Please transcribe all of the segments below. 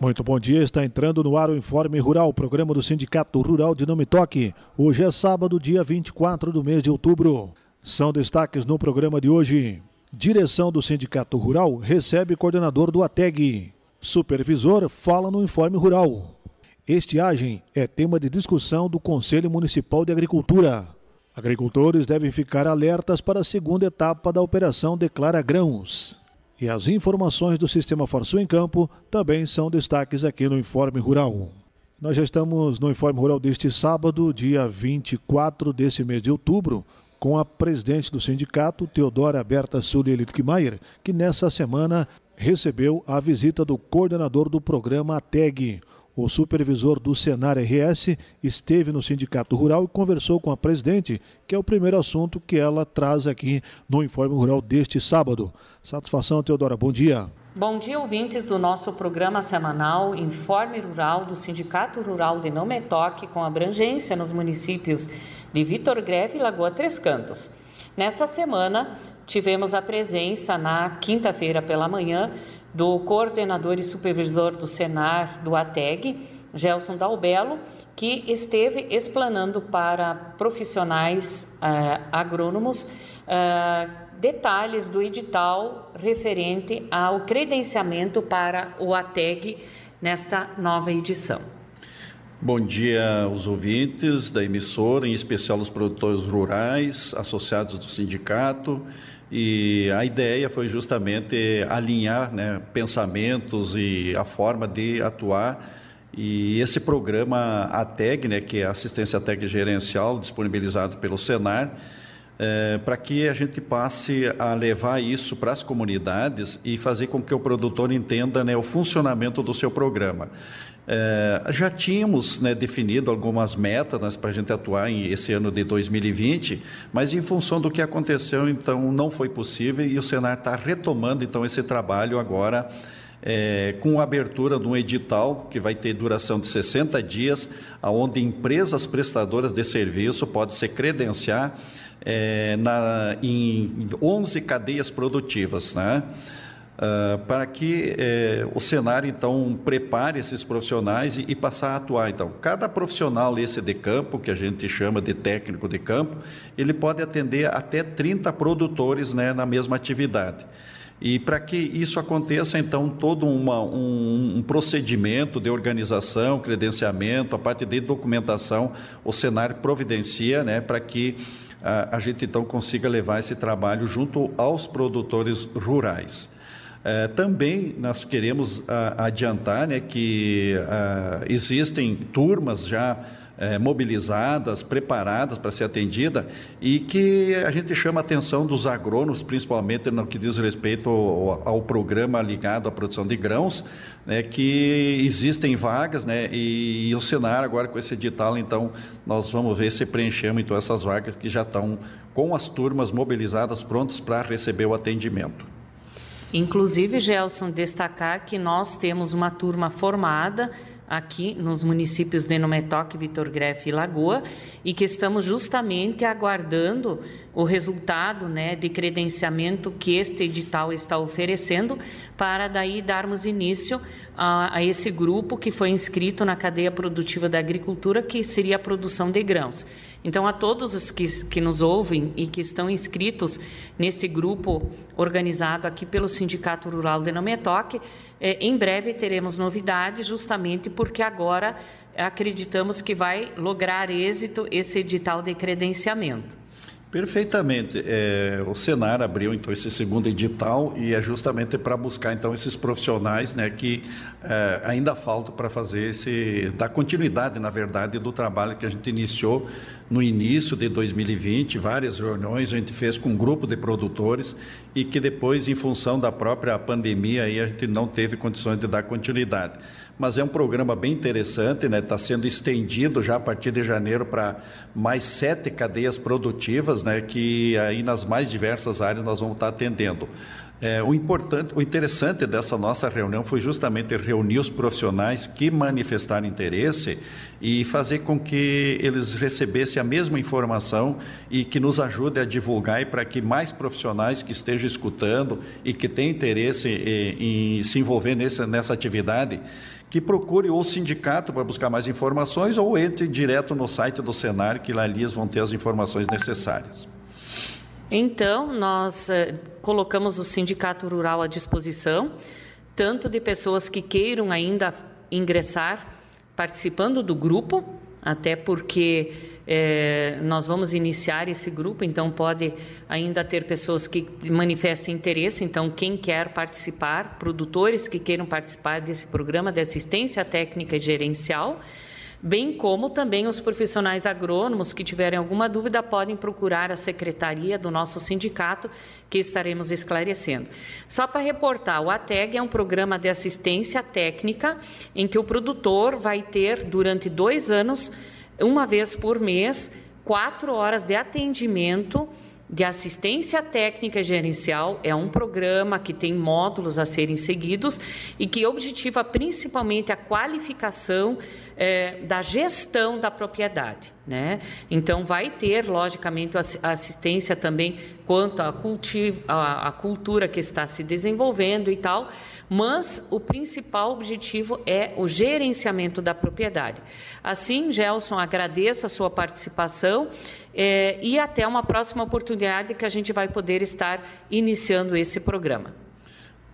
Muito bom dia, está entrando no ar o Informe Rural, programa do Sindicato Rural de Nome Toque. Hoje é sábado, dia 24 do mês de outubro. São destaques no programa de hoje. Direção do Sindicato Rural recebe coordenador do ATEG. Supervisor fala no Informe Rural. Estiagem é tema de discussão do Conselho Municipal de Agricultura. Agricultores devem ficar alertas para a segunda etapa da Operação Declara Grãos. E as informações do Sistema Farsul em Campo também são destaques aqui no Informe Rural. Nós já estamos no Informe Rural deste sábado, dia 24 desse mês de outubro, com a presidente do sindicato, Teodora Berta Sully Littmeier, que nessa semana recebeu a visita do coordenador do programa ATEG, o supervisor do Senar RS esteve no Sindicato Rural e conversou com a presidente, que é o primeiro assunto que ela traz aqui no Informe Rural deste sábado. Satisfação, Teodora. Bom dia. Bom dia, ouvintes do nosso programa semanal Informe Rural do Sindicato Rural de Não Metoque, com abrangência nos municípios de Vitor Greve e Lagoa Três Cantos. Nesta semana, tivemos a presença, na quinta-feira pela manhã, do coordenador e supervisor do Senar do ATEG, Gelson Dalbelo, que esteve explanando para profissionais uh, agrônomos uh, detalhes do edital referente ao credenciamento para o ATEG nesta nova edição. Bom dia aos ouvintes da emissora, em especial os produtores rurais, associados do sindicato e a ideia foi justamente alinhar né, pensamentos e a forma de atuar. E esse programa ATEG, né, que é Assistência TEG Gerencial, disponibilizado pelo Senar, é, para que a gente passe a levar isso para as comunidades e fazer com que o produtor entenda né, o funcionamento do seu programa. É, já tínhamos né, definido algumas metas né, para a gente atuar em esse ano de 2020, mas em função do que aconteceu, então não foi possível e o Senar está retomando então esse trabalho agora. É, com a abertura de um edital que vai ter duração de 60 dias, aonde empresas prestadoras de serviço podem se credenciar é, na, em 11 cadeias produtivas, né? Uh, para que eh, o cenário então prepare esses profissionais e, e, passar a atuar. Então, cada profissional esse de campo, que a gente chama de técnico de campo, ele pode atender até 30 produtores né, na mesma atividade. E para que isso aconteça, então, todo uma, um, um, procedimento de organização, credenciamento, a parte de documentação, o cenário providencia né, para que a, a gente então consiga levar esse trabalho junto aos produtores rurais. É, também nós queremos a, adiantar né, que a, existem turmas já é, mobilizadas, preparadas para ser atendida e que a gente chama a atenção dos agrônomos, principalmente no que diz respeito ao, ao programa ligado à produção de grãos, né, que existem vagas né, e, e, o Senar agora com esse edital, então nós vamos ver se preenchemos então essas vagas que já estão com as turmas mobilizadas prontas para receber o atendimento. Inclusive, Gelson, destacar que nós temos uma turma formada aqui nos municípios de Nometoque, Vitor Grefe e Lagoa, e que estamos justamente aguardando o resultado né, de credenciamento que este edital está oferecendo, para daí darmos início a, a, esse grupo que foi inscrito na cadeia produtiva da agricultura, que seria a produção de grãos. Então, a todos os que, que nos ouvem e que estão inscritos nesse grupo organizado aqui pelo Sindicato Rural de Nometoque, eh, em breve teremos novidades, justamente porque agora acreditamos que vai lograr êxito esse edital de credenciamento. Perfeitamente. É, o Senar abriu então esse segundo edital e é justamente para buscar então esses profissionais, né, que é, ainda faltam para fazer esse dar continuidade, na verdade, do trabalho que a gente iniciou no início de 2020, várias reuniões a gente fez com um grupo de produtores e que depois, em função da própria pandemia, aí a gente não teve condições de dar continuidade. Mas é um programa bem interessante, né? Está sendo estendido já a partir de janeiro para mais sete cadeias produtivas, né? Que aí nas mais diversas áreas nós vamos estar atendendo. É, o importante, o interessante dessa nossa reunião foi justamente reunir os profissionais que manifestaram interesse e fazer com que eles recebessem a mesma informação e que nos ajude a divulgar e para que mais profissionais que estejam escutando e que têm interesse em, em se envolver nessa, nessa atividade que procure o sindicato para buscar mais informações ou entre direto no site do Senar, que lá eles vão ter as informações necessárias. Então, nós eh, colocamos o Sindicato Rural à disposição, tanto de pessoas que queiram ainda ingressar participando do grupo, até porque é, nós vamos iniciar esse grupo, então pode ainda ter pessoas que manifestem interesse. Então, quem quer participar, produtores que queiram participar desse programa de assistência técnica e gerencial, bem como também os profissionais agrônomos que tiverem alguma dúvida podem procurar a secretaria do nosso sindicato que estaremos esclarecendo. Só para reportar, o ATEG é um programa de assistência técnica em que o produtor vai ter durante dois anos, uma vez por mês, quatro horas de atendimento de assistência técnica gerencial é um programa que tem módulos a serem seguidos e que objetiva principalmente a qualificação é, da gestão da propriedade. Né? Então, vai ter, logicamente, assistência também quanto à, cultivo, à, à cultura que está se desenvolvendo e tal, mas o principal objetivo é o gerenciamento da propriedade. Assim, Gelson, agradeço a sua participação é, e até uma próxima oportunidade que a gente vai poder estar iniciando esse programa.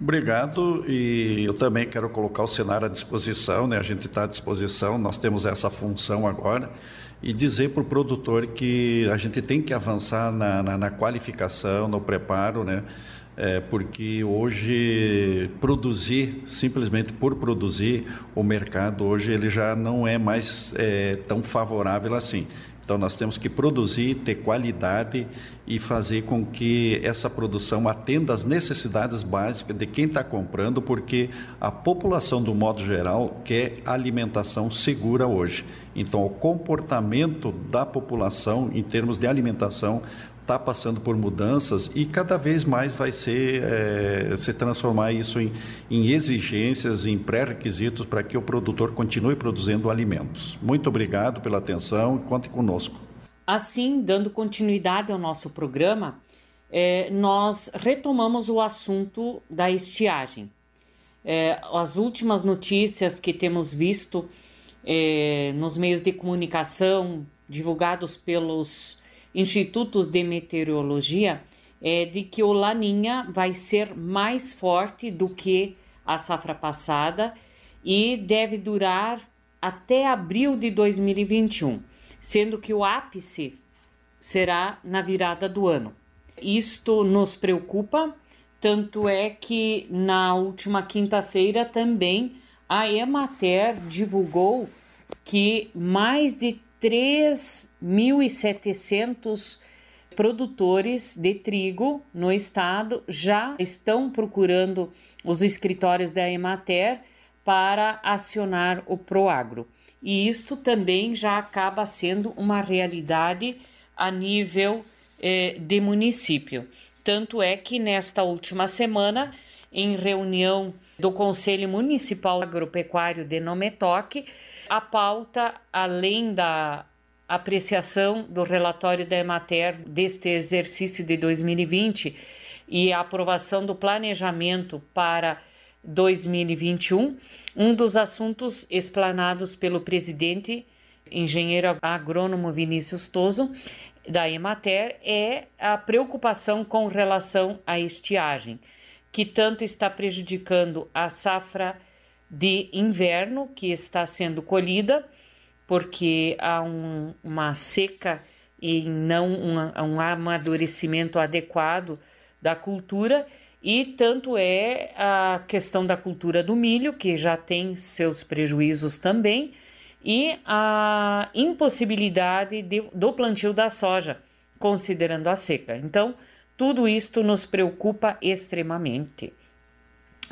Obrigado e eu também quero colocar o cenário à disposição, né? A gente está à disposição, nós temos essa função agora e dizer para o produtor que a gente tem que avançar na, na, na qualificação, no preparo, né? É, porque hoje produzir simplesmente por produzir o mercado hoje ele já não é mais é, tão favorável assim então, nós temos que produzir, ter qualidade e fazer com que essa produção atenda às necessidades básicas de quem está comprando, porque a população, do modo geral, quer alimentação segura hoje. Então, o comportamento da população em termos de alimentação está passando por mudanças e cada vez mais vai ser é, se transformar isso em, em exigências, em pré-requisitos para que o produtor continue produzindo alimentos. Muito obrigado pela atenção e conte conosco. Assim, dando continuidade ao nosso programa, é, nós retomamos o assunto da estiagem. É, as últimas notícias que temos visto nos meios de comunicação divulgados pelos institutos de meteorologia é de que o Laninha vai ser mais forte do que a safra passada e deve durar até abril de 2021, sendo que o ápice será na virada do ano. Isto nos preocupa, tanto é que na última quinta-feira também a Emater divulgou que mais de 3.700 produtores de trigo no estado já estão procurando os escritórios da Emater para acionar o Proagro. E isto também já acaba sendo uma realidade a nível eh, de município. Tanto é que nesta última semana, em reunião do Conselho Municipal Agropecuário de Nometoque, a pauta, além da apreciação do relatório da Emater deste exercício de 2020 e a aprovação do planejamento para 2021, um dos assuntos explanados pelo presidente, engenheiro agrônomo Vinícius Toso, da Emater, é a preocupação com relação à estiagem, que tanto está prejudicando a safra de inverno que está sendo colhida, porque há um, uma seca e não um, um amadurecimento adequado da cultura, e tanto é a questão da cultura do milho, que já tem seus prejuízos também, e a impossibilidade de, do plantio da soja, considerando a seca. Então, tudo isto nos preocupa extremamente.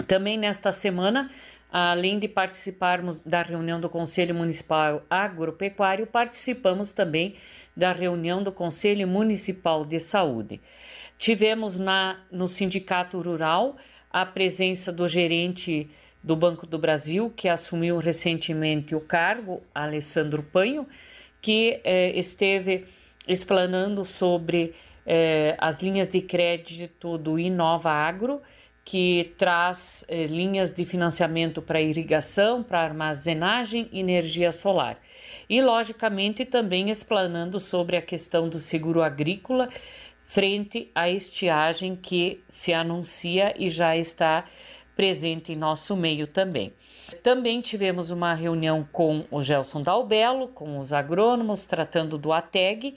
Também nesta semana Além de participarmos da reunião do Conselho Municipal Agropecuário, participamos também da reunião do Conselho Municipal de Saúde. Tivemos na, no Sindicato Rural a presença do gerente do Banco do Brasil, que assumiu recentemente o cargo, Alessandro Panho, que eh, esteve explanando sobre eh, as linhas de crédito do Inova Agro que traz eh, linhas de financiamento para irrigação, para armazenagem e energia solar. E, logicamente, também explanando sobre a questão do seguro agrícola frente à estiagem que se anuncia e já está presente em nosso meio também. Também tivemos uma reunião com o Gelson Dalbello, com os agrônomos, tratando do ATEG,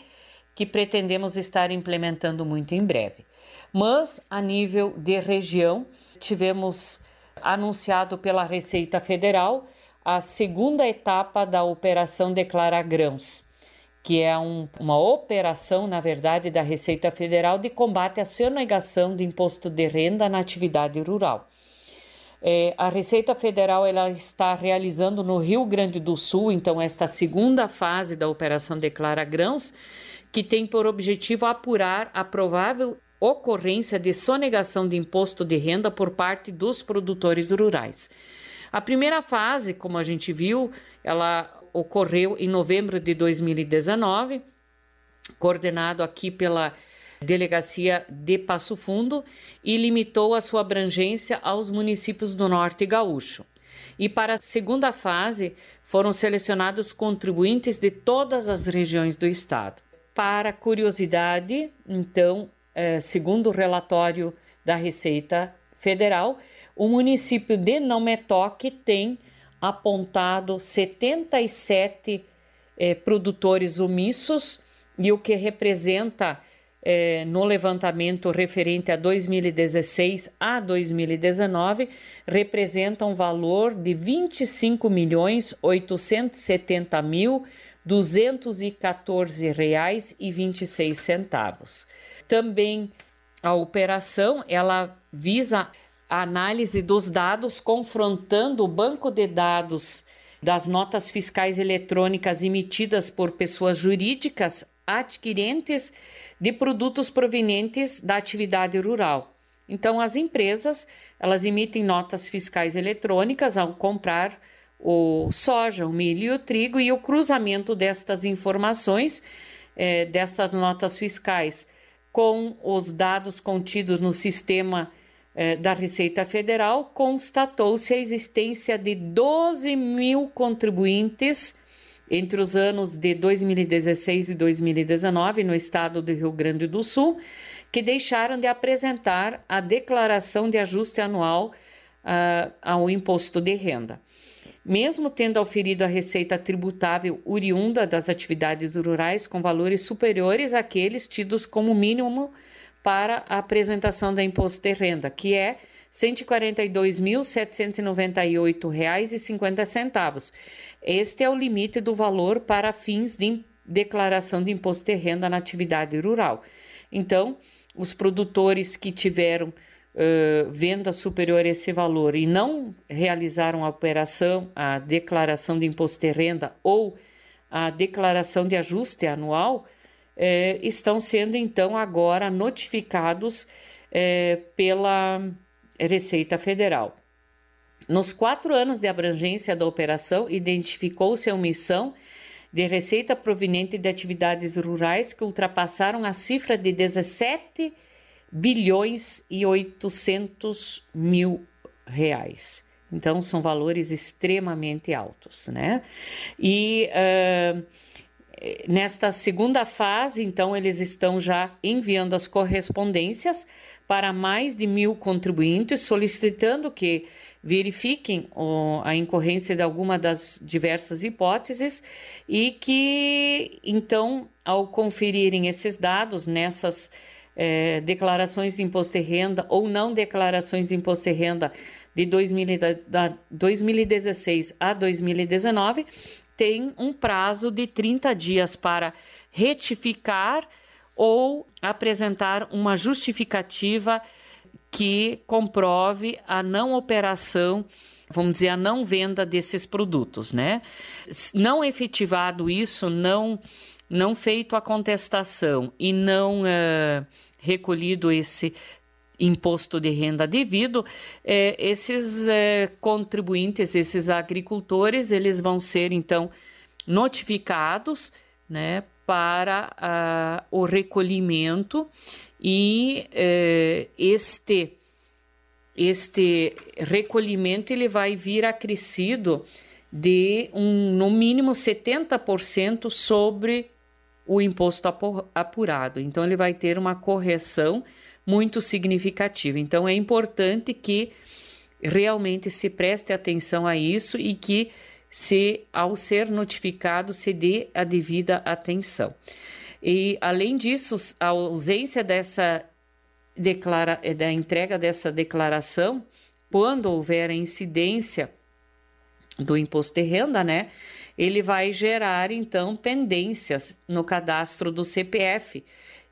que pretendemos estar implementando muito em breve. Mas, a nível de região, tivemos anunciado pela Receita Federal a segunda etapa da Operação Declara Grãos, que é um, uma operação, na verdade, da Receita Federal de combate à sonegação do imposto de renda na atividade rural. É, a Receita Federal ela está realizando no Rio Grande do Sul, então, esta segunda fase da Operação Declara Grãos, que tem por objetivo apurar a provável ocorrência de sonegação de imposto de renda por parte dos produtores rurais. A primeira fase, como a gente viu, ela ocorreu em novembro de 2019, coordenado aqui pela Delegacia de Passo Fundo e limitou a sua abrangência aos municípios do Norte Gaúcho. E para a segunda fase foram selecionados contribuintes de todas as regiões do estado. Para curiosidade, então, é, segundo o relatório da Receita Federal, o município de Não-Metoque tem apontado 77 é, produtores omissos e o que representa é, no levantamento referente a 2016 a 2019 representa um valor de 25 milhões 870 mil 214 reais e 26 centavos. Também a operação ela visa a análise dos dados confrontando o banco de dados das notas fiscais eletrônicas emitidas por pessoas jurídicas adquirentes de produtos provenientes da atividade rural. Então, as empresas elas emitem notas fiscais eletrônicas ao comprar o soja, o milho e o trigo e o cruzamento destas informações, eh, destas notas fiscais, com os dados contidos no sistema eh, da Receita Federal, constatou-se a existência de 12 mil contribuintes entre os anos de 2016 e 2019 no estado do Rio Grande do Sul, que deixaram de apresentar a declaração de ajuste anual uh, ao imposto de renda. Mesmo tendo auferido a receita tributável oriunda das atividades rurais com valores superiores àqueles tidos como mínimo para a apresentação da imposto de renda, que é R$ 142.798,50. Este é o limite do valor para fins de declaração de imposto de renda na atividade rural. Então, os produtores que tiveram venda superior a esse valor e não realizaram a operação, a declaração de imposto de renda ou a declaração de ajuste anual, estão sendo então agora notificados pela Receita Federal. Nos quatro anos de abrangência da operação, identificou-se a omissão de receita proveniente de atividades rurais que ultrapassaram a cifra de 17 bilhões e 800 mil reais. Então, são valores extremamente altos, né? E uh, nesta segunda fase, então, eles estão já enviando as correspondências para mais de mil contribuintes, solicitando que verifiquem a incorrência de alguma das diversas hipóteses e que, então, ao conferirem esses dados nessas é, declarações de imposto de renda ou não declarações de imposto de renda de 2000, da 2016 a 2019, tem um prazo de 30 dias para retificar ou apresentar uma justificativa que comprove a não operação, vamos dizer, a não venda desses produtos, né? Não efetivado isso, não não feito a contestação e não uh, recolhido esse imposto de renda devido, eh, esses eh, contribuintes, esses agricultores, eles vão ser então notificados, né, para uh, o recolhimento e uh, este este recolhimento ele vai vir acrescido de um, no mínimo 70% sobre o imposto apurado. Então, ele vai ter uma correção muito significativa. Então, é importante que realmente se preste atenção a isso e que, se ao ser notificado, se dê a devida atenção. E, além disso, a ausência dessa declara, da entrega dessa declaração, quando houver a incidência do imposto de renda, né? Ele vai gerar então pendências no cadastro do CPF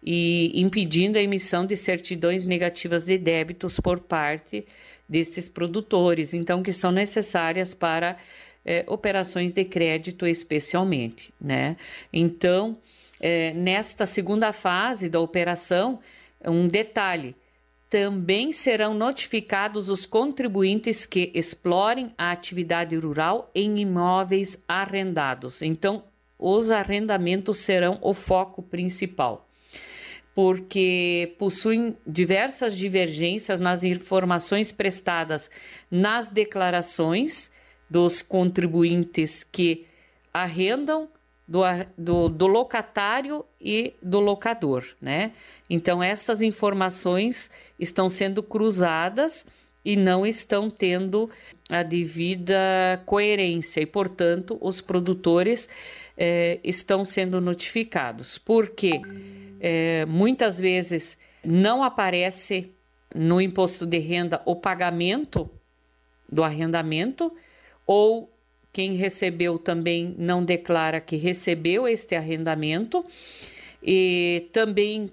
e impedindo a emissão de certidões negativas de débitos por parte desses produtores, então que são necessárias para é, operações de crédito especialmente, né? Então, é, nesta segunda fase da operação, um detalhe, também serão notificados os contribuintes que explorem a atividade rural em imóveis arrendados. Então, os arrendamentos serão o foco principal, porque possuem diversas divergências nas informações prestadas nas declarações dos contribuintes que arrendam do, do, do, locatário e do locador, né? Então, estas informações estão sendo cruzadas e não estão tendo a devida coerência e, portanto, os produtores eh, estão sendo notificados, porque eh, muitas vezes não aparece no imposto de renda o pagamento do arrendamento ou quem recebeu também não declara que recebeu este arrendamento. E também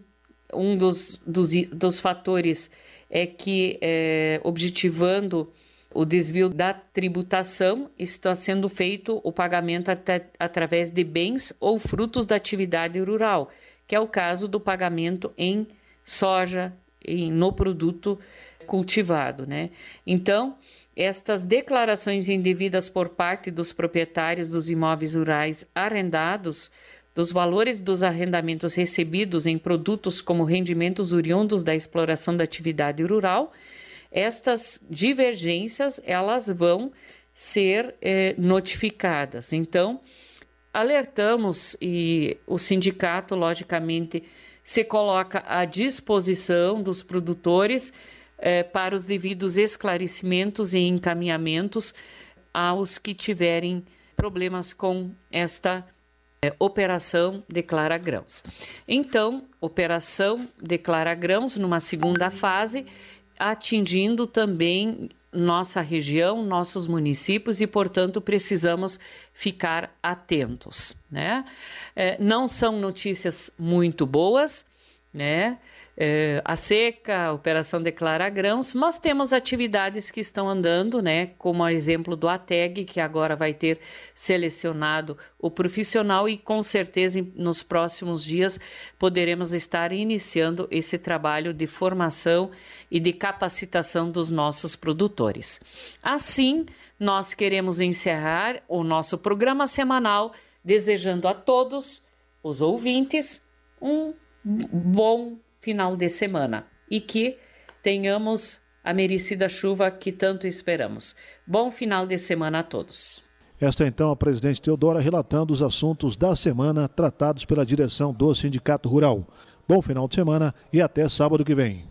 um dos, dos, dos fatores é que, é, objetivando o desvio da tributação, está sendo feito o pagamento até, através de bens ou frutos da atividade rural, que é o caso do pagamento em soja, em, no produto cultivado. Né? Então, estas declarações indevidas por parte dos proprietários dos imóveis rurais arrendados, dos valores dos arrendamentos recebidos em produtos como rendimentos oriundos da exploração da atividade rural, estas divergências elas vão ser eh, notificadas. Então, alertamos e o sindicato, logicamente, se coloca à disposição dos produtores eh, para os devidos esclarecimentos e encaminhamentos aos que tiverem problemas com esta eh, operação Declara Grãos. Então, operação Declara Grãos numa segunda fase, atingindo também nossa região, nossos municípios e, portanto, precisamos ficar atentos. Né? Eh, não são notícias muito boas, né? A seca, a Operação Declara Grãos, mas temos atividades que estão andando, né? Como o exemplo do ATEG, que agora vai ter selecionado o profissional e com certeza nos próximos dias poderemos estar iniciando esse trabalho de formação e de capacitação dos nossos produtores. Assim, nós queremos encerrar o nosso programa semanal desejando a todos os ouvintes um bom final de semana e que tenhamos a merecida chuva que tanto esperamos. Bom final de semana a todos. Esta é então a presidente Teodora relatando os assuntos da semana tratados pela direção do Sindicato Rural. Bom final de semana e até sábado que vem.